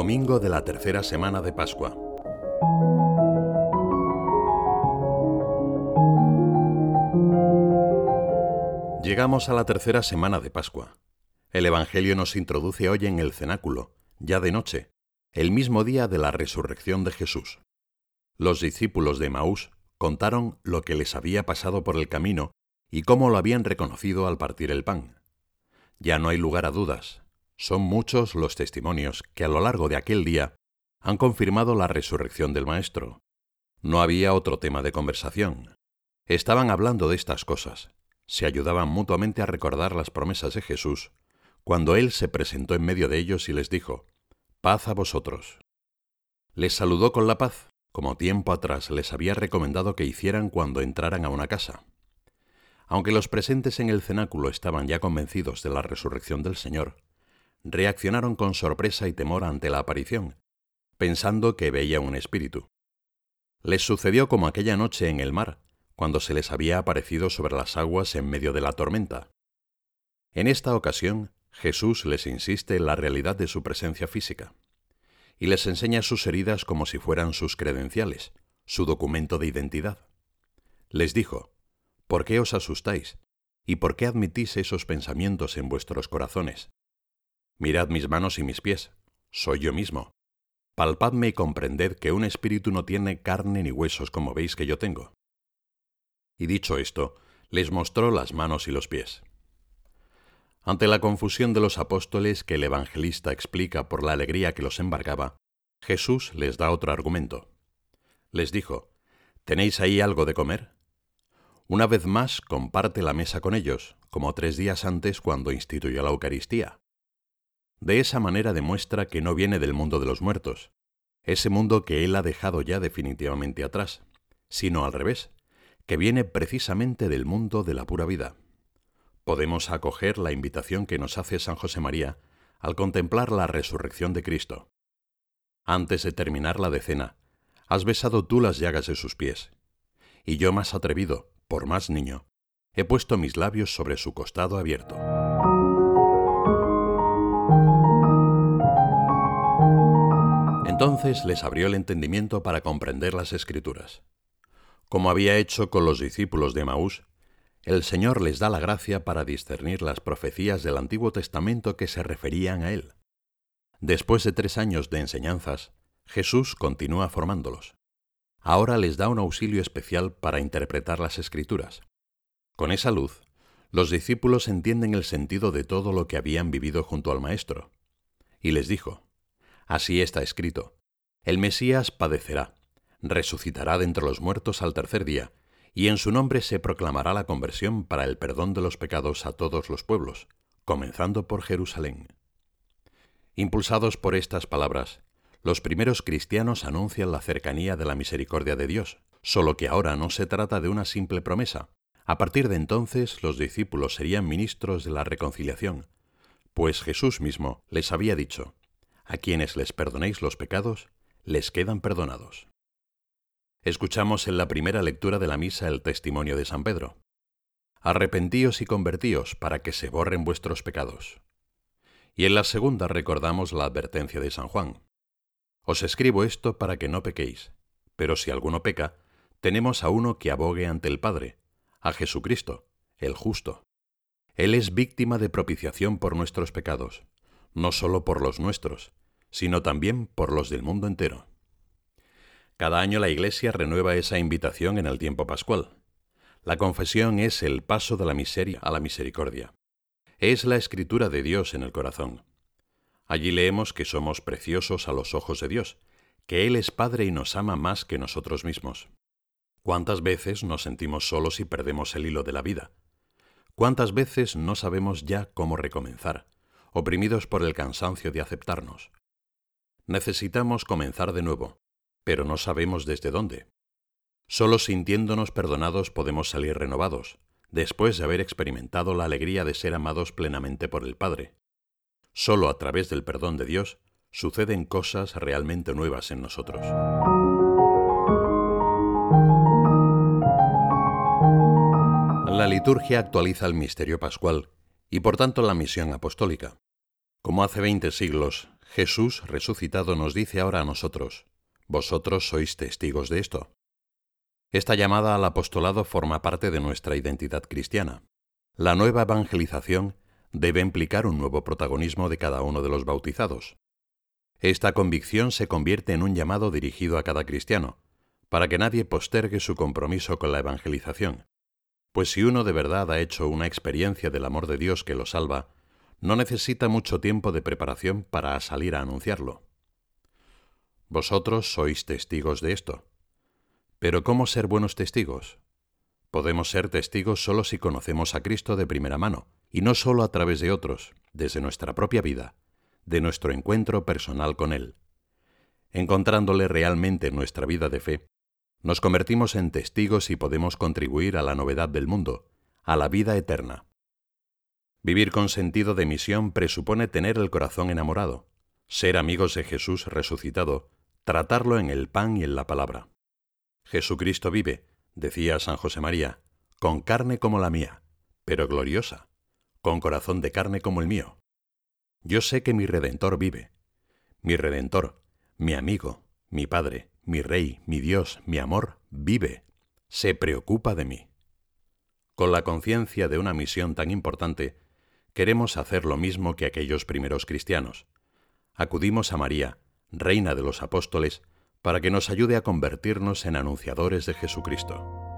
Domingo de la tercera semana de Pascua. Llegamos a la tercera semana de Pascua. El Evangelio nos introduce hoy en el cenáculo, ya de noche, el mismo día de la resurrección de Jesús. Los discípulos de Maús contaron lo que les había pasado por el camino y cómo lo habían reconocido al partir el pan. Ya no hay lugar a dudas, son muchos los testimonios que a lo largo de aquel día han confirmado la resurrección del Maestro. No había otro tema de conversación. Estaban hablando de estas cosas, se ayudaban mutuamente a recordar las promesas de Jesús, cuando Él se presentó en medio de ellos y les dijo, Paz a vosotros. Les saludó con la paz, como tiempo atrás les había recomendado que hicieran cuando entraran a una casa. Aunque los presentes en el cenáculo estaban ya convencidos de la resurrección del Señor, reaccionaron con sorpresa y temor ante la aparición, pensando que veía un espíritu. Les sucedió como aquella noche en el mar, cuando se les había aparecido sobre las aguas en medio de la tormenta. En esta ocasión, Jesús les insiste en la realidad de su presencia física, y les enseña sus heridas como si fueran sus credenciales, su documento de identidad. Les dijo, ¿por qué os asustáis? ¿Y por qué admitís esos pensamientos en vuestros corazones? Mirad mis manos y mis pies, soy yo mismo. Palpadme y comprended que un espíritu no tiene carne ni huesos como veis que yo tengo. Y dicho esto, les mostró las manos y los pies. Ante la confusión de los apóstoles que el evangelista explica por la alegría que los embargaba, Jesús les da otro argumento. Les dijo, ¿Tenéis ahí algo de comer? Una vez más comparte la mesa con ellos, como tres días antes cuando instituyó la Eucaristía. De esa manera demuestra que no viene del mundo de los muertos, ese mundo que él ha dejado ya definitivamente atrás, sino al revés, que viene precisamente del mundo de la pura vida. Podemos acoger la invitación que nos hace San José María al contemplar la resurrección de Cristo. Antes de terminar la decena, has besado tú las llagas de sus pies, y yo más atrevido, por más niño, he puesto mis labios sobre su costado abierto. Entonces les abrió el entendimiento para comprender las escrituras. Como había hecho con los discípulos de Maús, el Señor les da la gracia para discernir las profecías del Antiguo Testamento que se referían a Él. Después de tres años de enseñanzas, Jesús continúa formándolos. Ahora les da un auxilio especial para interpretar las escrituras. Con esa luz, los discípulos entienden el sentido de todo lo que habían vivido junto al Maestro. Y les dijo, Así está escrito. El Mesías padecerá, resucitará de entre los muertos al tercer día, y en su nombre se proclamará la conversión para el perdón de los pecados a todos los pueblos, comenzando por Jerusalén. Impulsados por estas palabras, los primeros cristianos anuncian la cercanía de la misericordia de Dios, solo que ahora no se trata de una simple promesa. A partir de entonces los discípulos serían ministros de la reconciliación, pues Jesús mismo les había dicho, a quienes les perdonéis los pecados, les quedan perdonados. Escuchamos en la primera lectura de la misa el testimonio de San Pedro. Arrepentíos y convertíos para que se borren vuestros pecados. Y en la segunda recordamos la advertencia de San Juan. Os escribo esto para que no pequéis, pero si alguno peca, tenemos a uno que abogue ante el Padre, a Jesucristo, el justo. Él es víctima de propiciación por nuestros pecados, no solo por los nuestros, sino también por los del mundo entero. Cada año la Iglesia renueva esa invitación en el tiempo pascual. La confesión es el paso de la miseria a la misericordia. Es la escritura de Dios en el corazón. Allí leemos que somos preciosos a los ojos de Dios, que Él es Padre y nos ama más que nosotros mismos. ¿Cuántas veces nos sentimos solos y perdemos el hilo de la vida? ¿Cuántas veces no sabemos ya cómo recomenzar, oprimidos por el cansancio de aceptarnos? Necesitamos comenzar de nuevo, pero no sabemos desde dónde. Solo sintiéndonos perdonados podemos salir renovados, después de haber experimentado la alegría de ser amados plenamente por el Padre. Solo a través del perdón de Dios suceden cosas realmente nuevas en nosotros. La liturgia actualiza el misterio pascual y por tanto la misión apostólica. Como hace veinte siglos, Jesús resucitado nos dice ahora a nosotros, vosotros sois testigos de esto. Esta llamada al apostolado forma parte de nuestra identidad cristiana. La nueva evangelización debe implicar un nuevo protagonismo de cada uno de los bautizados. Esta convicción se convierte en un llamado dirigido a cada cristiano, para que nadie postergue su compromiso con la evangelización. Pues si uno de verdad ha hecho una experiencia del amor de Dios que lo salva, no necesita mucho tiempo de preparación para salir a anunciarlo. Vosotros sois testigos de esto. Pero ¿cómo ser buenos testigos? Podemos ser testigos solo si conocemos a Cristo de primera mano, y no solo a través de otros, desde nuestra propia vida, de nuestro encuentro personal con Él. Encontrándole realmente en nuestra vida de fe, nos convertimos en testigos y podemos contribuir a la novedad del mundo, a la vida eterna. Vivir con sentido de misión presupone tener el corazón enamorado, ser amigos de Jesús resucitado, tratarlo en el pan y en la palabra. Jesucristo vive, decía San José María, con carne como la mía, pero gloriosa, con corazón de carne como el mío. Yo sé que mi Redentor vive. Mi Redentor, mi amigo, mi Padre, mi Rey, mi Dios, mi amor, vive. Se preocupa de mí. Con la conciencia de una misión tan importante, queremos hacer lo mismo que aquellos primeros cristianos. Acudimos a María, Reina de los Apóstoles, para que nos ayude a convertirnos en anunciadores de Jesucristo.